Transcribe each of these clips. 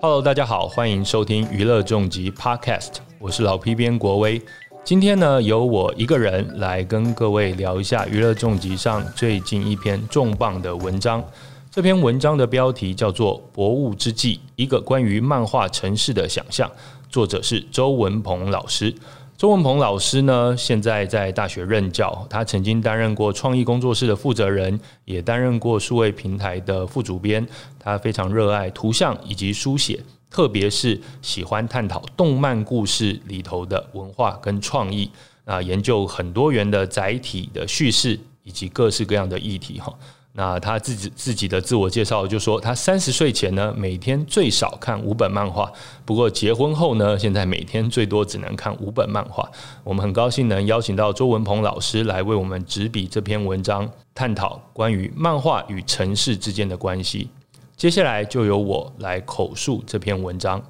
Hello，大家好，欢迎收听娱乐重疾 Podcast，我是老 P 编国威。今天呢，由我一个人来跟各位聊一下娱乐重疾上最近一篇重磅的文章。这篇文章的标题叫做《博物之际》，一个关于漫画城市的想象。作者是周文鹏老师。周文鹏老师呢，现在在大学任教。他曾经担任过创意工作室的负责人，也担任过数位平台的副主编。他非常热爱图像以及书写，特别是喜欢探讨动漫故事里头的文化跟创意啊，研究很多元的载体的叙事以及各式各样的议题哈。那他自己自己的自我介绍就说，他三十岁前呢，每天最少看五本漫画。不过结婚后呢，现在每天最多只能看五本漫画。我们很高兴能邀请到周文鹏老师来为我们执笔这篇文章，探讨关于漫画与城市之间的关系。接下来就由我来口述这篇文章。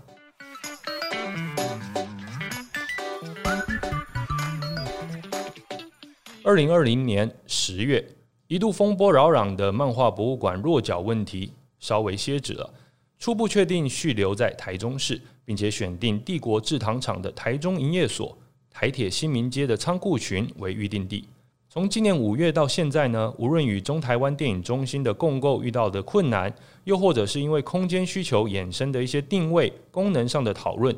二零二零年十月。一度风波扰攘的漫画博物馆落脚问题稍微歇止了，初步确定续留在台中市，并且选定帝国制糖厂的台中营业所、台铁新民街的仓库群为预定地。从今年五月到现在呢，无论与中台湾电影中心的共构遇到的困难，又或者是因为空间需求衍生的一些定位功能上的讨论，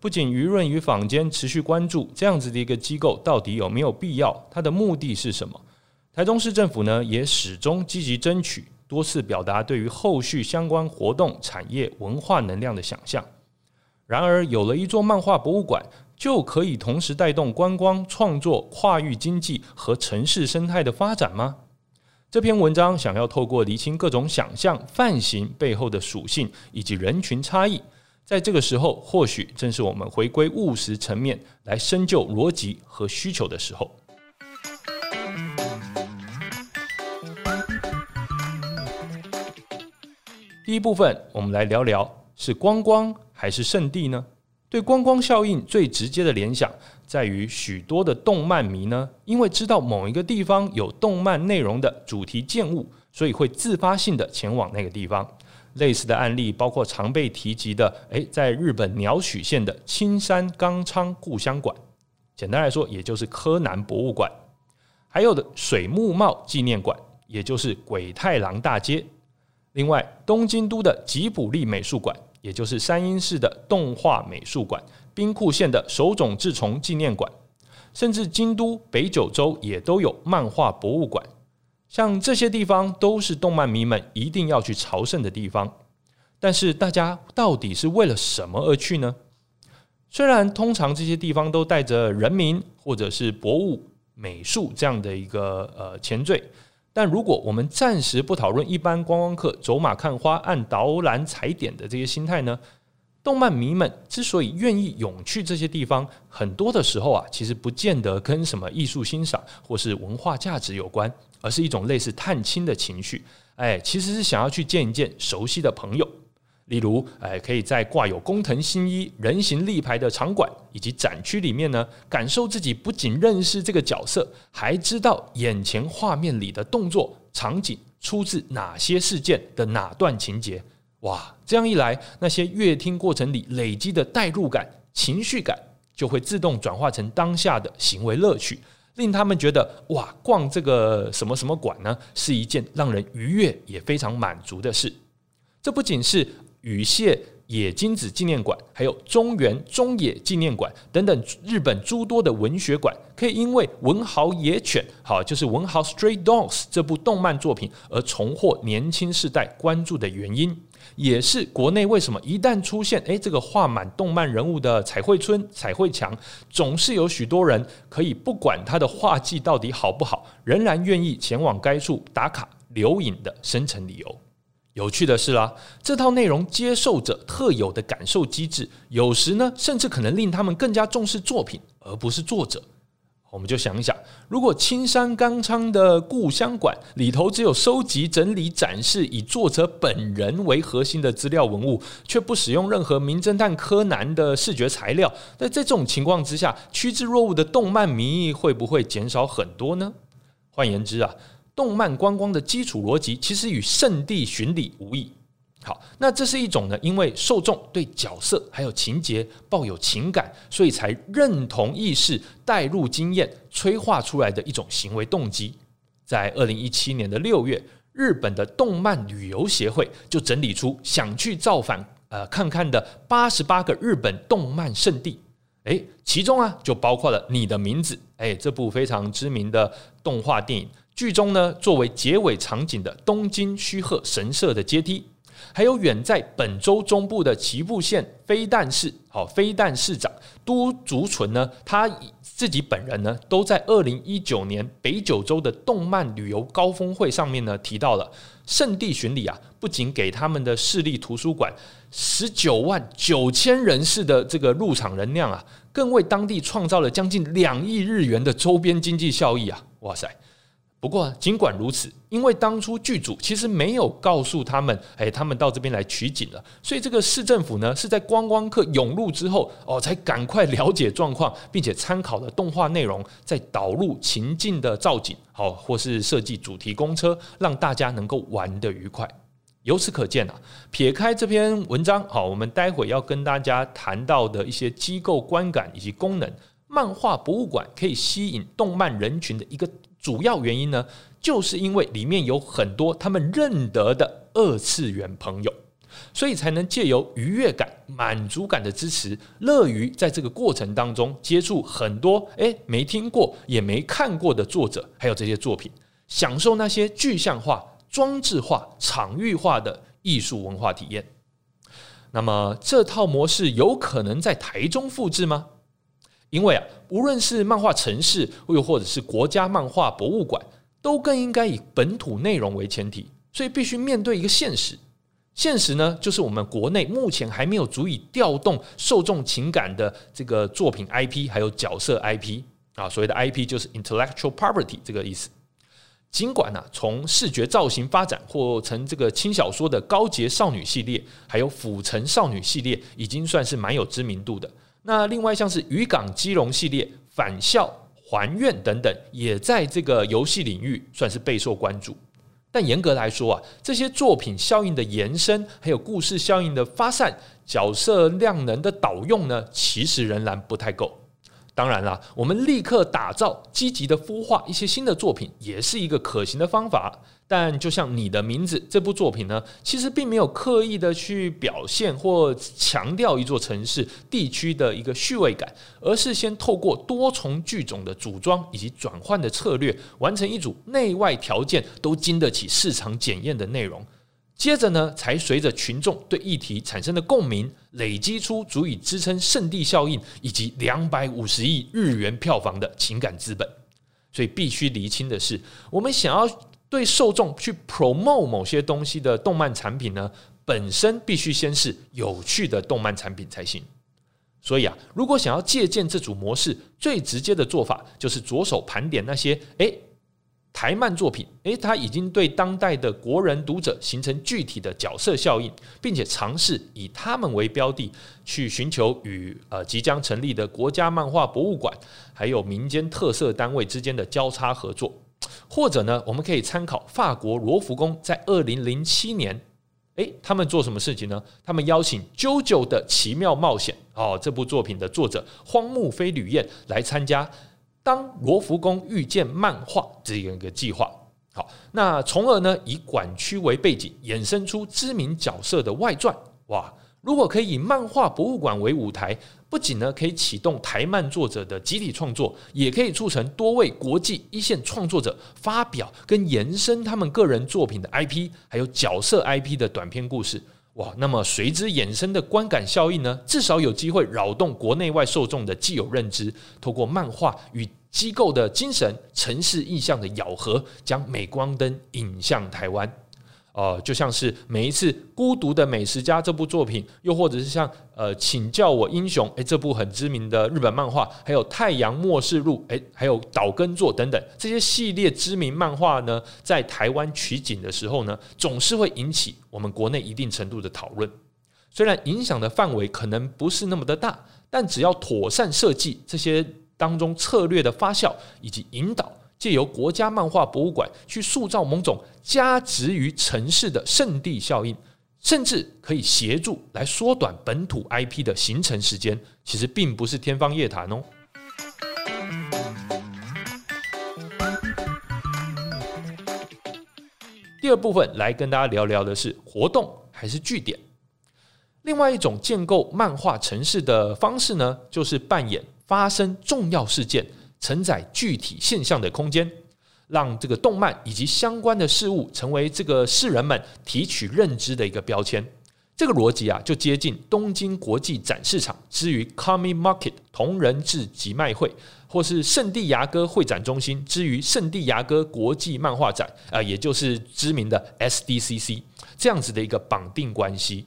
不仅舆论与坊间持续关注这样子的一个机构到底有没有必要，它的目的是什么？台中市政府呢，也始终积极争取，多次表达对于后续相关活动、产业、文化能量的想象。然而，有了一座漫画博物馆，就可以同时带动观光、创作、跨域经济和城市生态的发展吗？这篇文章想要透过厘清各种想象、范型背后的属性以及人群差异，在这个时候，或许正是我们回归务实层面来深究逻辑和需求的时候。第一部分，我们来聊聊是观光还是圣地呢？对观光效应最直接的联想，在于许多的动漫迷呢，因为知道某一个地方有动漫内容的主题建物，所以会自发性的前往那个地方。类似的案例包括常被提及的，诶，在日本鸟取县的青山刚昌故乡馆，简单来说，也就是柯南博物馆；还有的水木茂纪念馆，也就是鬼太郎大街。另外，东京都的吉卜力美术馆，也就是山阴市的动画美术馆，兵库县的手冢治虫纪念馆，甚至京都北九州也都有漫画博物馆。像这些地方都是动漫迷们一定要去朝圣的地方。但是，大家到底是为了什么而去呢？虽然通常这些地方都带着人民或者是博物美术这样的一个呃前缀。但如果我们暂时不讨论一般观光客走马看花、按导览踩点的这些心态呢？动漫迷们之所以愿意涌去这些地方，很多的时候啊，其实不见得跟什么艺术欣赏或是文化价值有关，而是一种类似探亲的情绪。哎，其实是想要去见一见熟悉的朋友。例如，哎，可以在挂有工藤新一人形立牌的场馆以及展区里面呢，感受自己不仅认识这个角色，还知道眼前画面里的动作场景出自哪些事件的哪段情节。哇，这样一来，那些阅听过程里累积的代入感、情绪感，就会自动转化成当下的行为乐趣，令他们觉得哇，逛这个什么什么馆呢，是一件让人愉悦也非常满足的事。这不仅是。羽蟹野金子纪念馆，还有中原中野纪念馆等等日本诸多的文学馆，可以因为文豪野犬，好就是文豪 Stray Dogs 这部动漫作品而重获年轻世代关注的原因，也是国内为什么一旦出现诶这个画满动漫人物的彩绘村、彩绘墙，总是有许多人可以不管他的画技到底好不好，仍然愿意前往该处打卡留影的深层理由。有趣的是啦，这套内容接受者特有的感受机制，有时呢，甚至可能令他们更加重视作品，而不是作者。我们就想一想，如果青山刚昌的故乡馆里头只有收集、整理、展示以作者本人为核心的资料文物，却不使用任何名侦探柯南的视觉材料，那在这种情况之下，趋之若鹜的动漫迷会不会减少很多呢？换言之啊。动漫观光的基础逻辑其实与圣地巡礼无异。好，那这是一种呢，因为受众对角色还有情节抱有情感，所以才认同意识、带入经验催化出来的一种行为动机。在二零一七年的六月，日本的动漫旅游协会就整理出想去造访呃看看的八十八个日本动漫圣地。诶，其中啊就包括了《你的名字》诶，这部非常知名的动画电影。剧中呢，作为结尾场景的东京须贺神社的阶梯。还有远在本州中部的岐阜县飞弹市，好飞弹市长都竹纯呢，他自己本人呢，都在二零一九年北九州的动漫旅游高峰会上面呢，提到了圣地巡礼啊，不仅给他们的市立图书馆十九万九千人次的这个入场人量啊，更为当地创造了将近两亿日元的周边经济效益啊！哇塞！不过，尽管如此，因为当初剧组其实没有告诉他们，哎，他们到这边来取景了，所以这个市政府呢是在观光客涌入之后，哦，才赶快了解状况，并且参考了动画内容，再导入情境的造景，好，或是设计主题公车，让大家能够玩得愉快。由此可见啊，撇开这篇文章，好，我们待会要跟大家谈到的一些机构观感以及功能，漫画博物馆可以吸引动漫人群的一个。主要原因呢，就是因为里面有很多他们认得的二次元朋友，所以才能借由愉悦感、满足感的支持，乐于在这个过程当中接触很多诶没听过也没看过的作者，还有这些作品，享受那些具象化、装置化、场域化的艺术文化体验。那么这套模式有可能在台中复制吗？因为啊，无论是漫画城市，又或者是国家漫画博物馆，都更应该以本土内容为前提，所以必须面对一个现实。现实呢，就是我们国内目前还没有足以调动受众情感的这个作品 IP，还有角色 IP 啊，所谓的 IP 就是 intellectual property 这个意思。尽管呢，从视觉造型发展或成这个轻小说的高洁少女系列，还有府城少女系列，已经算是蛮有知名度的。那另外像是渔港基隆系列、返校还愿等等，也在这个游戏领域算是备受关注。但严格来说啊，这些作品效应的延伸，还有故事效应的发散、角色量能的导用呢，其实仍然不太够。当然啦，我们立刻打造、积极的孵化一些新的作品，也是一个可行的方法。但就像你的名字这部作品呢，其实并没有刻意的去表现或强调一座城市、地区的一个序位感，而是先透过多重剧种的组装以及转换的策略，完成一组内外条件都经得起市场检验的内容。接着呢，才随着群众对议题产生的共鸣，累积出足以支撑圣地效应以及两百五十亿日元票房的情感资本。所以必须厘清的是，我们想要对受众去 promote 某些东西的动漫产品呢，本身必须先是有趣的动漫产品才行。所以啊，如果想要借鉴这组模式，最直接的做法就是着手盘点那些诶。台漫作品，诶，它已经对当代的国人读者形成具体的角色效应，并且尝试以他们为标的，去寻求与呃即将成立的国家漫画博物馆，还有民间特色单位之间的交叉合作。或者呢，我们可以参考法国罗浮宫在二零零七年，诶，他们做什么事情呢？他们邀请《JoJo 的奇妙冒险》哦，这部作品的作者荒木飞吕彦来参加。当罗浮宫遇见漫画这样一个计划，好，那从而呢以馆区为背景，衍生出知名角色的外传。哇，如果可以以漫画博物馆为舞台，不仅呢可以启动台漫作者的集体创作，也可以促成多位国际一线创作者发表跟延伸他们个人作品的 IP，还有角色 IP 的短篇故事。哇，那么随之衍生的观感效应呢，至少有机会扰动国内外受众的既有认知，透过漫画与机构的精神、城市意象的咬合，将美光灯引向台湾。哦，就像是每一次《孤独的美食家》这部作品，又或者是像呃，请叫我英雄，诶，这部很知名的日本漫画，还有《太阳末世录》，诶，还有《岛根作》等等这些系列知名漫画呢，在台湾取景的时候呢，总是会引起我们国内一定程度的讨论。虽然影响的范围可能不是那么的大，但只要妥善设计这些当中策略的发酵以及引导。借由国家漫画博物馆去塑造某种加值于城市的圣地效应，甚至可以协助来缩短本土 IP 的形成时间，其实并不是天方夜谭哦。第二部分来跟大家聊聊的是活动还是据点。另外一种建构漫画城市的方式呢，就是扮演发生重要事件、承载具体现象的空间，让这个动漫以及相关的事物成为这个世人们提取认知的一个标签。这个逻辑啊，就接近东京国际展示场之于 Comic Market 同人志集卖会。或是圣地牙哥会展中心之于圣地牙哥国际漫画展啊，也就是知名的 SDCC 这样子的一个绑定关系。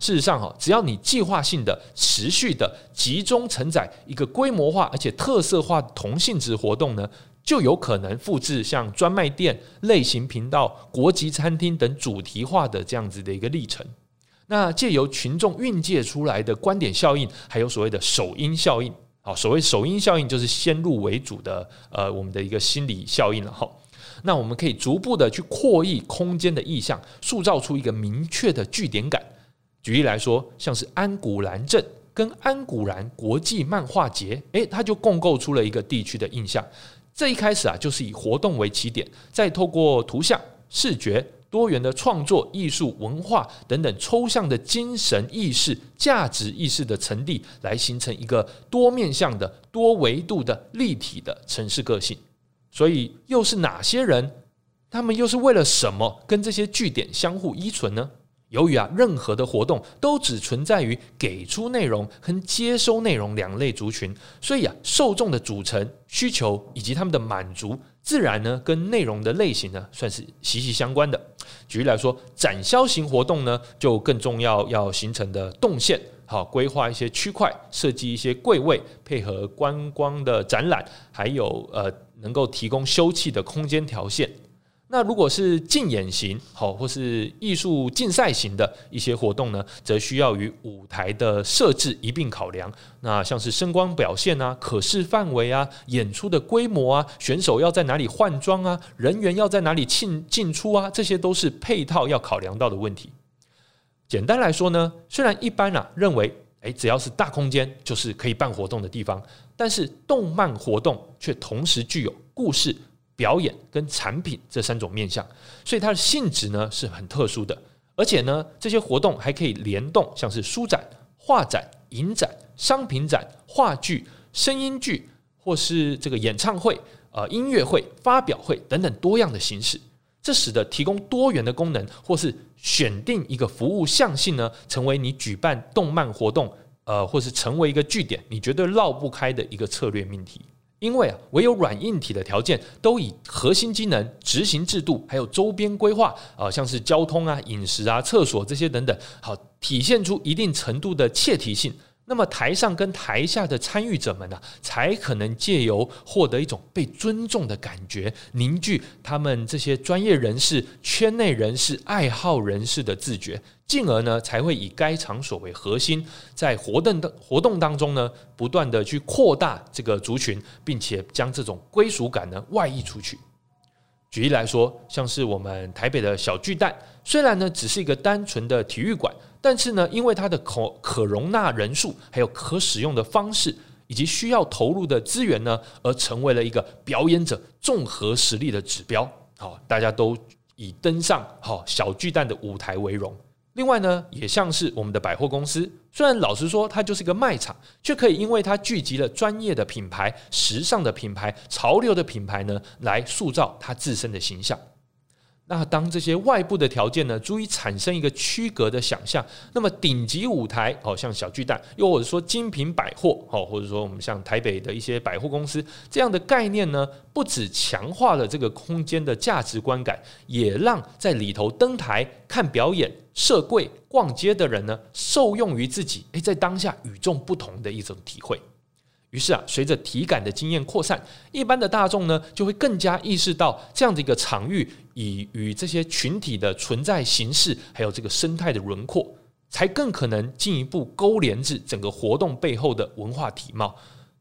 事实上，哈，只要你计划性的、持续的、集中承载一个规模化而且特色化同性质活动呢，就有可能复制像专卖店、类型频道、国际餐厅等主题化的这样子的一个历程。那借由群众运借出来的观点效应，还有所谓的首因效应。好，所谓首因效应就是先入为主的，呃，我们的一个心理效应了哈。那我们可以逐步的去扩易空间的意象，塑造出一个明确的据点感。举例来说，像是安古兰镇跟安古兰国际漫画节，诶，它就共构出了一个地区的印象。这一开始啊，就是以活动为起点，再透过图像、视觉。多元的创作、艺术、文化等等抽象的精神意识、价值意识的层递，来形成一个多面向的、多维度的立体的城市个性。所以，又是哪些人？他们又是为了什么跟这些据点相互依存呢？由于啊，任何的活动都只存在于给出内容和接收内容两类族群，所以啊，受众的组成、需求以及他们的满足。自然呢，跟内容的类型呢，算是息息相关的。举例来说，展销型活动呢，就更重要要形成的动线，好规划一些区块，设计一些柜位，配合观光的展览，还有呃，能够提供休憩的空间条线。那如果是竞演型，好，或是艺术竞赛型的一些活动呢，则需要与舞台的设置一并考量。那像是声光表现啊、可视范围啊、演出的规模啊、选手要在哪里换装啊、人员要在哪里进进出啊，这些都是配套要考量到的问题。简单来说呢，虽然一般啊认为，诶，只要是大空间就是可以办活动的地方，但是动漫活动却同时具有故事。表演跟产品这三种面向，所以它的性质呢是很特殊的，而且呢这些活动还可以联动，像是书展、画展、影展、商品展、话剧、声音剧，或是这个演唱会、呃音乐会、发表会等等多样的形式。这使得提供多元的功能，或是选定一个服务象性呢，成为你举办动漫活动，呃，或是成为一个据点，你绝对绕不开的一个策略命题。因为啊，唯有软硬体的条件都以核心机能、执行制度，还有周边规划啊，像是交通啊、饮食啊、厕所这些等等，好体现出一定程度的切题性。那么台上跟台下的参与者们呢，才可能借由获得一种被尊重的感觉，凝聚他们这些专业人士、圈内人士、爱好人士的自觉，进而呢，才会以该场所为核心，在活动的活动当中呢，不断的去扩大这个族群，并且将这种归属感呢外溢出去。举例来说，像是我们台北的小巨蛋，虽然呢只是一个单纯的体育馆。但是呢，因为它的可可容纳人数，还有可使用的方式，以及需要投入的资源呢，而成为了一个表演者综合实力的指标。好，大家都以登上好小巨蛋的舞台为荣。另外呢，也像是我们的百货公司，虽然老实说它就是一个卖场，却可以因为它聚集了专业的品牌、时尚的品牌、潮流的品牌呢，来塑造它自身的形象。那当这些外部的条件呢，足以产生一个区隔的想象，那么顶级舞台，哦，像小巨蛋，又或者说精品百货，哦，或者说我们像台北的一些百货公司这样的概念呢，不止强化了这个空间的价值观感，也让在里头登台看表演、设柜、逛街的人呢，受用于自己，诶，在当下与众不同的一种体会。于是啊，随着体感的经验扩散，一般的大众呢，就会更加意识到这样的一个场域，以与这些群体的存在形式，还有这个生态的轮廓，才更可能进一步勾连至整个活动背后的文化体貌。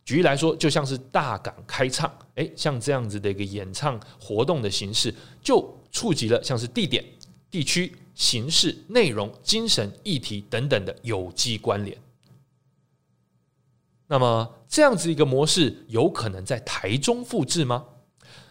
举例来说，就像是大港开唱，诶，像这样子的一个演唱活动的形式，就触及了像是地点、地区、形式、内容、精神、议题等等的有机关联。那么，这样子一个模式，有可能在台中复制吗？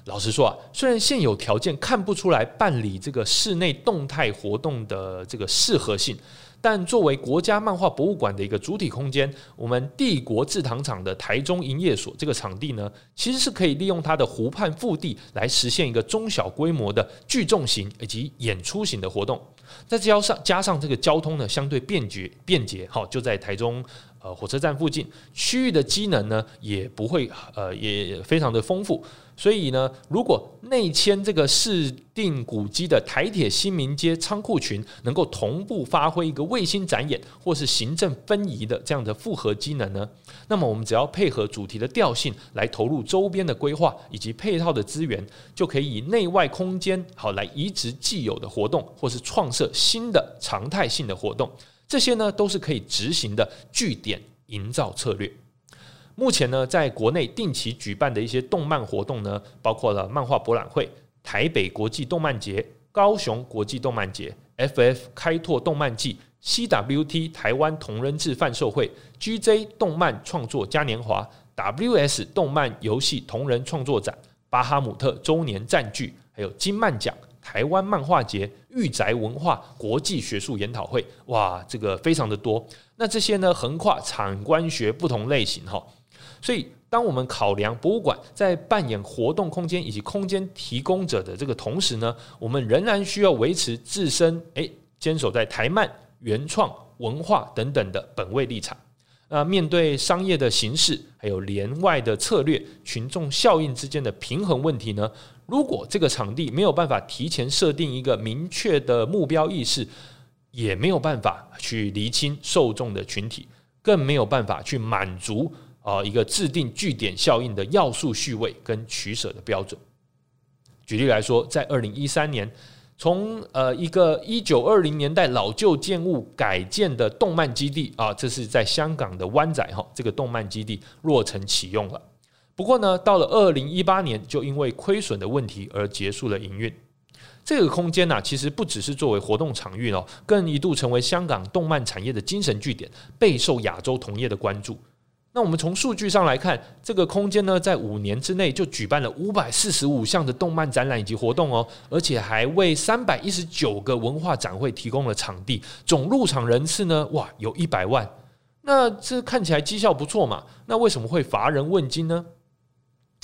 老实说啊，虽然现有条件看不出来办理这个室内动态活动的这个适合性。但作为国家漫画博物馆的一个主体空间，我们帝国制糖厂的台中营业所这个场地呢，其实是可以利用它的湖畔腹地来实现一个中小规模的聚众型以及演出型的活动。再加上加上这个交通呢，相对便捷便捷，好就在台中。呃，火车站附近区域的机能呢，也不会呃，也非常的丰富。所以呢，如果内迁这个市定古迹的台铁新民街仓库群能够同步发挥一个卫星展演或是行政分移的这样的复合机能呢，那么我们只要配合主题的调性来投入周边的规划以及配套的资源，就可以以内外空间好来移植既有的活动，或是创设新的常态性的活动。这些呢都是可以执行的据点营造策略。目前呢，在国内定期举办的一些动漫活动呢，包括了漫画博览会、台北国际动漫节、高雄国际动漫节、FF 开拓动漫季、CWT 台湾同人志贩售会、GJ 动漫创作嘉年华、WS 动漫游戏同人创作展、巴哈姆特周年占据，还有金漫奖。台湾漫画节、御宅文化国际学术研讨会，哇，这个非常的多。那这些呢，横跨产官学不同类型哈。所以，当我们考量博物馆在扮演活动空间以及空间提供者的这个同时呢，我们仍然需要维持自身诶坚守在台漫、原创文化等等的本位立场。那面对商业的形式，还有连外的策略、群众效应之间的平衡问题呢？如果这个场地没有办法提前设定一个明确的目标意识，也没有办法去厘清受众的群体，更没有办法去满足啊一个制定据点效应的要素序位跟取舍的标准。举例来说，在二零一三年。从呃一个一九二零年代老旧建物改建的动漫基地啊，这是在香港的湾仔哈，这个动漫基地落成启用了。不过呢，到了二零一八年，就因为亏损的问题而结束了营运。这个空间呢，其实不只是作为活动场域哦，更一度成为香港动漫产业的精神据点，备受亚洲同业的关注。那我们从数据上来看，这个空间呢，在五年之内就举办了五百四十五项的动漫展览以及活动哦，而且还为三百一十九个文化展会提供了场地，总入场人次呢，哇，有一百万。那这看起来绩效不错嘛？那为什么会乏人问津呢？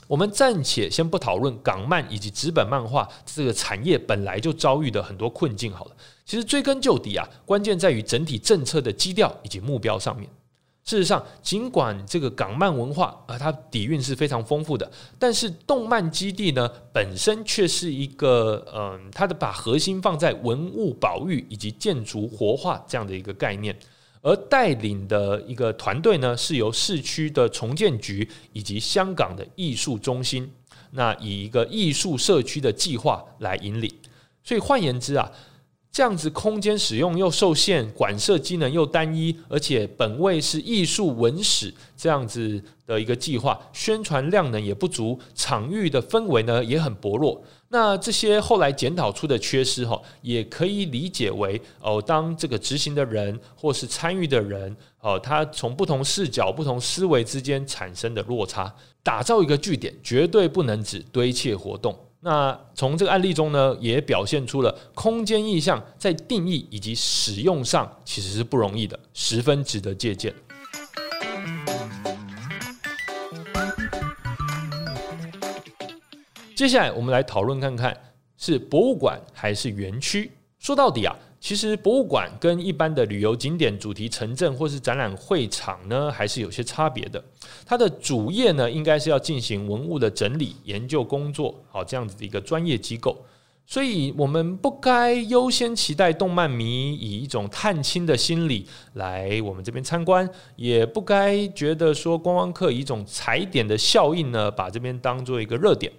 我们暂且先不讨论港漫以及纸本漫画这个产业本来就遭遇的很多困境好了。其实追根究底啊，关键在于整体政策的基调以及目标上面。事实上，尽管这个港漫文化啊，它底蕴是非常丰富的，但是动漫基地呢本身却是一个嗯，它的把核心放在文物保育以及建筑活化这样的一个概念，而带领的一个团队呢是由市区的重建局以及香港的艺术中心，那以一个艺术社区的计划来引领，所以换言之啊。这样子空间使用又受限，管设机能又单一，而且本位是艺术文史这样子的一个计划，宣传量能也不足，场域的氛围呢也很薄弱。那这些后来检讨出的缺失，哈，也可以理解为哦，当这个执行的人或是参与的人，哦，他从不同视角、不同思维之间产生的落差，打造一个据点，绝对不能只堆砌活动。那从这个案例中呢，也表现出了空间意象在定义以及使用上其实是不容易的，十分值得借鉴。接下来我们来讨论看看，是博物馆还是园区？说到底啊。其实博物馆跟一般的旅游景点、主题城镇或是展览会场呢，还是有些差别的。它的主业呢，应该是要进行文物的整理、研究工作，好这样子的一个专业机构。所以，我们不该优先期待动漫迷以一种探亲的心理来我们这边参观，也不该觉得说观光客以一种踩点的效应呢，把这边当做一个热点。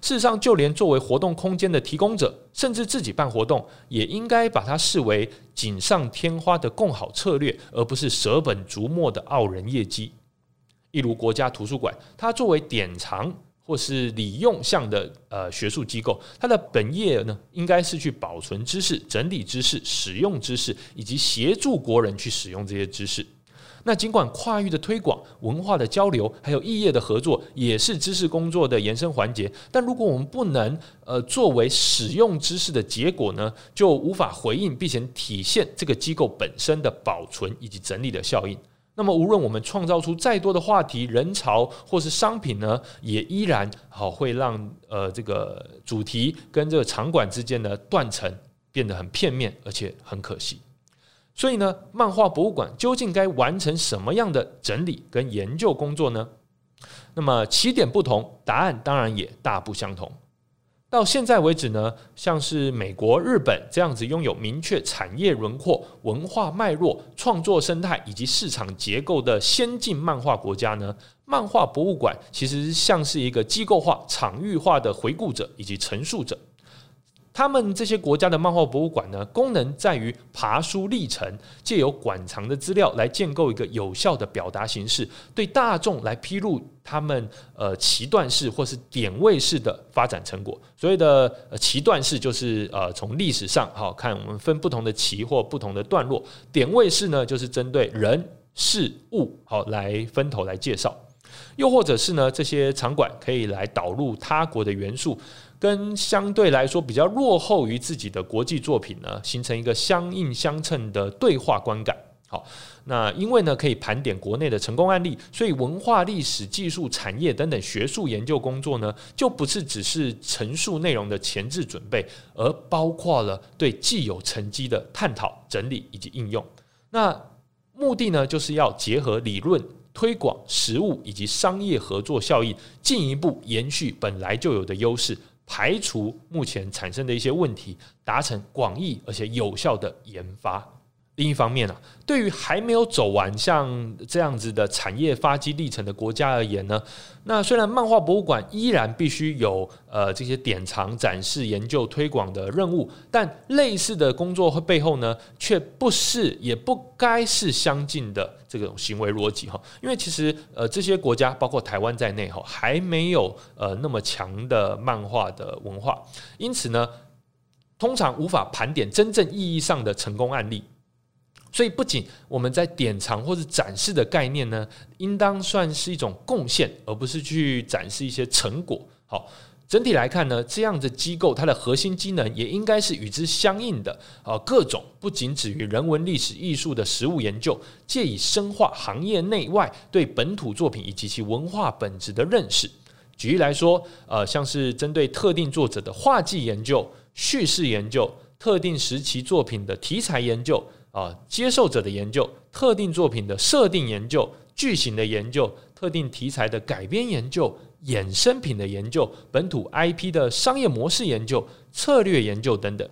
事实上，就连作为活动空间的提供者，甚至自己办活动，也应该把它视为锦上添花的共好策略，而不是舍本逐末的傲人业绩。例如国家图书馆，它作为典藏或是理用项的呃学术机构，它的本业呢，应该是去保存知识、整理知识、使用知识，以及协助国人去使用这些知识。那尽管跨域的推广、文化的交流，还有异业的合作，也是知识工作的延伸环节。但如果我们不能呃作为使用知识的结果呢，就无法回应并且体现这个机构本身的保存以及整理的效应。那么，无论我们创造出再多的话题、人潮或是商品呢，也依然好会让呃这个主题跟这个场馆之间的断层变得很片面，而且很可惜。所以呢，漫画博物馆究竟该完成什么样的整理跟研究工作呢？那么起点不同，答案当然也大不相同。到现在为止呢，像是美国、日本这样子拥有明确产业轮廓、文化脉络、创作生态以及市场结构的先进漫画国家呢，漫画博物馆其实像是一个机构化、场域化的回顾者以及陈述者。他们这些国家的漫画博物馆呢，功能在于爬书历程，借由馆藏的资料来建构一个有效的表达形式，对大众来披露他们呃旗段式或是点位式的发展成果。所谓的呃段式，就是呃从历史上好看，我们分不同的旗或不同的段落；点位式呢，就是针对人事物好来分头来介绍。又或者是呢，这些场馆可以来导入他国的元素。跟相对来说比较落后于自己的国际作品呢，形成一个相映相称的对话观感。好，那因为呢可以盘点国内的成功案例，所以文化、历史、技术、产业等等学术研究工作呢，就不是只是陈述内容的前置准备，而包括了对既有成绩的探讨、整理以及应用。那目的呢，就是要结合理论推广、实物以及商业合作效益，进一步延续本来就有的优势。排除目前产生的一些问题，达成广义而且有效的研发。另一方面呢，对于还没有走完像这样子的产业发迹历程的国家而言呢，那虽然漫画博物馆依然必须有呃这些典藏、展示、研究、推广的任务，但类似的工作和背后呢，却不是也不该是相近的这种行为逻辑哈。因为其实呃这些国家，包括台湾在内哈，还没有呃那么强的漫画的文化，因此呢，通常无法盘点真正意义上的成功案例。所以，不仅我们在典藏或者展示的概念呢，应当算是一种贡献，而不是去展示一些成果。好，整体来看呢，这样的机构它的核心机能也应该是与之相应的啊，各种不仅止于人文、历史、艺术的实物研究，借以深化行业内外对本土作品以及其文化本质的认识。举例来说，呃，像是针对特定作者的画技研究、叙事研究、特定时期作品的题材研究。啊，接受者的研究、特定作品的设定研究、剧情的研究、特定题材的改编研究、衍生品的研究、本土 IP 的商业模式研究、策略研究等等，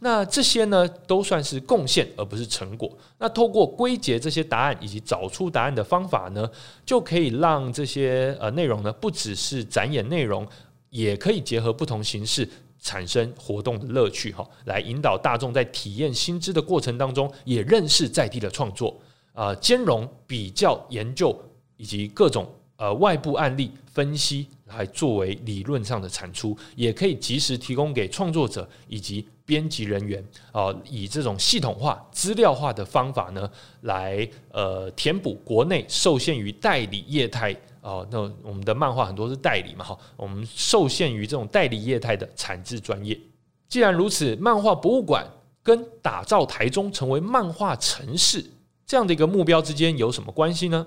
那这些呢，都算是贡献，而不是成果。那透过归结这些答案以及找出答案的方法呢，就可以让这些呃内容呢，不只是展演内容，也可以结合不同形式。产生活动的乐趣，哈，来引导大众在体验新知的过程当中，也认识在地的创作，啊，兼容比较研究以及各种呃外部案例分析，来作为理论上的产出，也可以及时提供给创作者以及编辑人员，啊，以这种系统化、资料化的方法呢，来呃填补国内受限于代理业态。哦，那我们的漫画很多是代理嘛，哈，我们受限于这种代理业态的产制专业。既然如此，漫画博物馆跟打造台中成为漫画城市这样的一个目标之间有什么关系呢？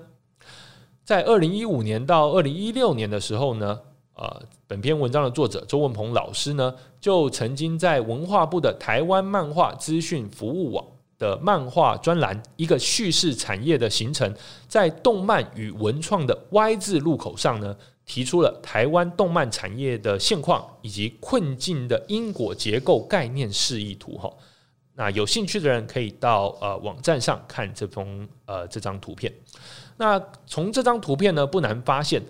在二零一五年到二零一六年的时候呢，呃，本篇文章的作者周文鹏老师呢，就曾经在文化部的台湾漫画资讯服务网。的漫画专栏，一个叙事产业的形成，在动漫与文创的 Y 字路口上呢，提出了台湾动漫产业的现况以及困境的因果结构概念示意图哈。那有兴趣的人可以到呃网站上看这封呃这张图片。那从这张图片呢，不难发现，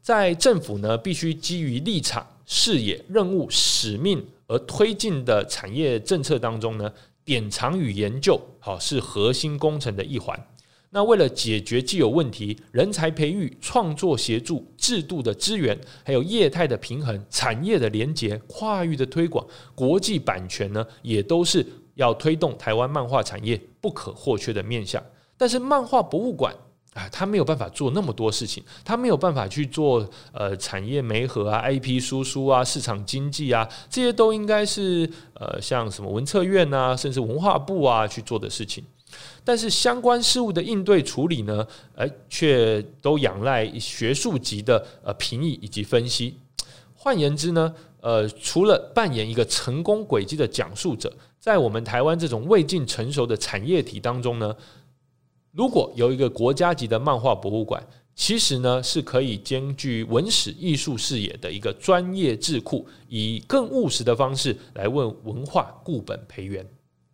在政府呢必须基于立场、视野、任务、使命而推进的产业政策当中呢。典藏与研究，好是核心工程的一环。那为了解决既有问题，人才培育、创作协助、制度的资源，还有业态的平衡、产业的连结、跨域的推广、国际版权呢，也都是要推动台湾漫画产业不可或缺的面向。但是漫画博物馆啊，他没有办法做那么多事情，他没有办法去做呃产业媒合啊、IP 输出啊、市场经济啊，这些都应该是呃像什么文策院啊，甚至文化部啊去做的事情。但是相关事务的应对处理呢，哎，却都仰赖学术级的呃评议以及分析。换言之呢，呃，除了扮演一个成功轨迹的讲述者，在我们台湾这种未尽成熟的产业体当中呢，如果有一个国家级的漫画博物馆，其实呢是可以兼具文史艺术视野的一个专业智库，以更务实的方式来为文化固本培元。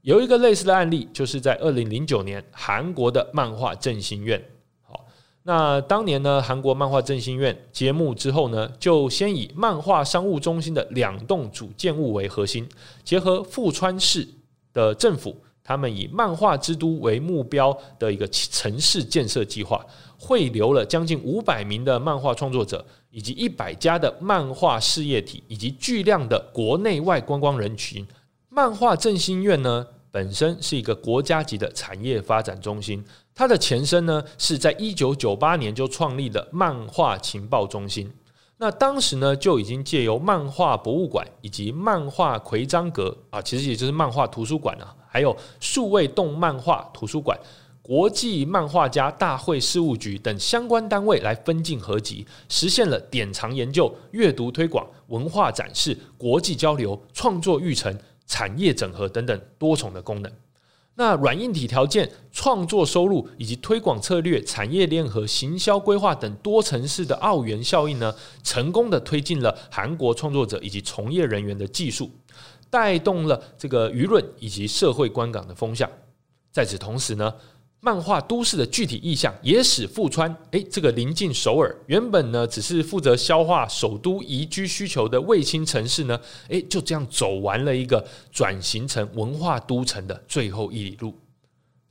有一个类似的案例，就是在二零零九年韩国的漫画振兴院。好，那当年呢，韩国漫画振兴院揭幕之后呢，就先以漫画商务中心的两栋主建物为核心，结合富川市的政府，他们以漫画之都为目标的一个城市建设计划，汇流了将近五百名的漫画创作者，以及一百家的漫画事业体，以及巨量的国内外观光人群。漫画振兴院呢？本身是一个国家级的产业发展中心，它的前身呢是在一九九八年就创立的漫画情报中心。那当时呢就已经借由漫画博物馆以及漫画葵章阁啊，其实也就是漫画图书馆啊，还有数位动漫画图书馆、国际漫画家大会事务局等相关单位来分进合集，实现了典藏研究、阅读推广、文化展示、国际交流、创作育成。产业整合等等多重的功能，那软硬体条件、创作收入以及推广策略、产业链和行销规划等多层次的奥元效应呢，成功的推进了韩国创作者以及从业人员的技术，带动了这个舆论以及社会观感的风向。在此同时呢。漫画都市的具体意向，也使富川诶这个临近首尔，原本呢只是负责消化首都宜居需求的卫星城市呢，诶就这样走完了一个转型成文化都城的最后一里路。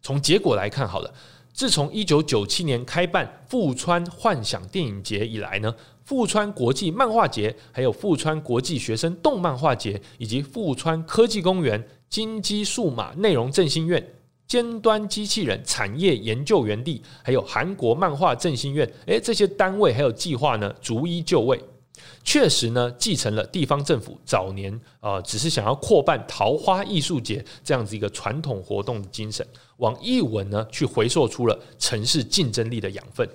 从结果来看，好了，自从一九九七年开办富川幻想电影节以来呢，富川国际漫画节、还有富川国际学生动漫画节，以及富川科技公园、金鸡数码内容振兴院。尖端机器人产业研究园地，还有韩国漫画振兴院，诶，这些单位还有计划呢，逐一就位。确实呢，继承了地方政府早年啊，只是想要扩办桃花艺术节这样子一个传统活动的精神，往艺文呢去回溯出了城市竞争力的养分。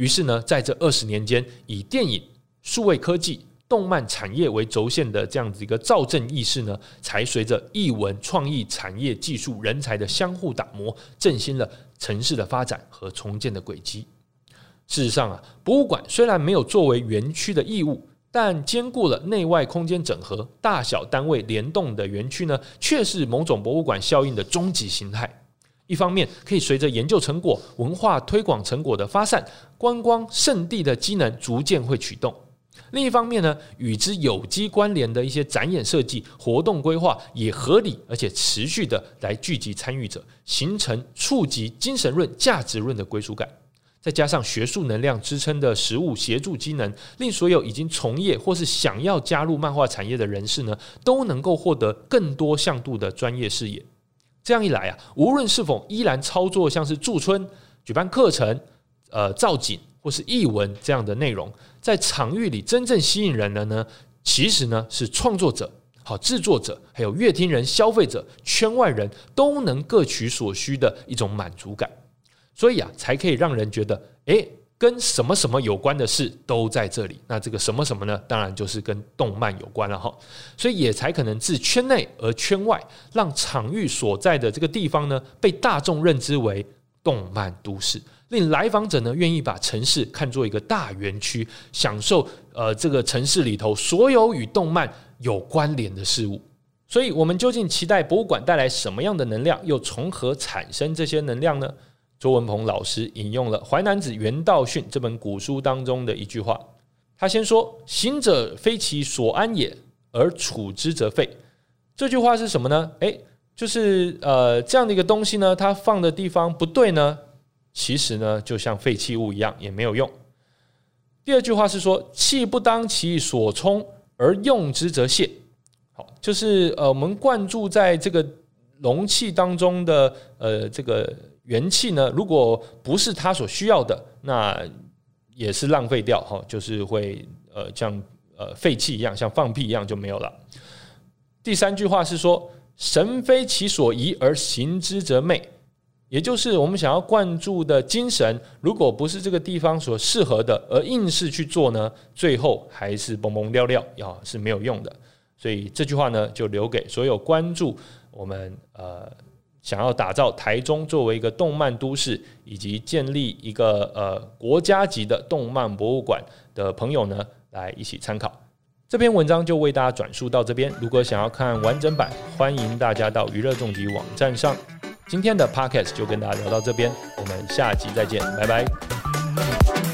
于是呢，在这二十年间，以电影、数位科技。动漫产业为轴线的这样子一个造镇意识呢，才随着艺文创意产业技术人才的相互打磨，振兴了城市的发展和重建的轨迹。事实上啊，博物馆虽然没有作为园区的义务，但兼顾了内外空间整合、大小单位联动的园区呢，却是某种博物馆效应的终极形态。一方面，可以随着研究成果、文化推广成果的发散，观光圣地的机能逐渐会启动。另一方面呢，与之有机关联的一些展演设计、活动规划也合理而且持续的来聚集参与者，形成触及精神论、价值论的归属感。再加上学术能量支撑的实物协助机能，令所有已经从业或是想要加入漫画产业的人士呢，都能够获得更多向度的专业视野。这样一来啊，无论是否依然操作像是驻村、举办课程、呃造景。或是译文这样的内容，在场域里真正吸引人的呢，其实呢是创作者、好制作者，还有乐听人、消费者、圈外人都能各取所需的一种满足感，所以啊，才可以让人觉得，诶，跟什么什么有关的事都在这里。那这个什么什么呢？当然就是跟动漫有关了哈。所以也才可能自圈内而圈外，让场域所在的这个地方呢，被大众认知为动漫都市。令来访者呢愿意把城市看作一个大园区，享受呃这个城市里头所有与动漫有关联的事物。所以，我们究竟期待博物馆带来什么样的能量？又从何产生这些能量呢？周文鹏老师引用了《淮南子·原道训》这本古书当中的一句话，他先说：“行者非其所安也，而处之则废。”这句话是什么呢？诶，就是呃这样的一个东西呢，它放的地方不对呢。其实呢就像废弃物一样，也没有用。第二句话是说：“气不当其所充，而用之则泄。”好，就是呃，我们灌注在这个容器当中的呃这个元气呢，如果不是他所需要的，那也是浪费掉哈，就是会呃像呃废气一样，像放屁一样就没有了。第三句话是说：“神非其所宜而行之则昧。”也就是我们想要灌注的精神，如果不是这个地方所适合的，而硬是去做呢，最后还是崩崩掉掉，要是没有用的。所以这句话呢，就留给所有关注我们呃想要打造台中作为一个动漫都市，以及建立一个呃国家级的动漫博物馆的朋友呢，来一起参考。这篇文章就为大家转述到这边。如果想要看完整版，欢迎大家到娱乐重疾网站上。今天的 podcast 就跟大家聊到这边，我们下集再见，拜拜。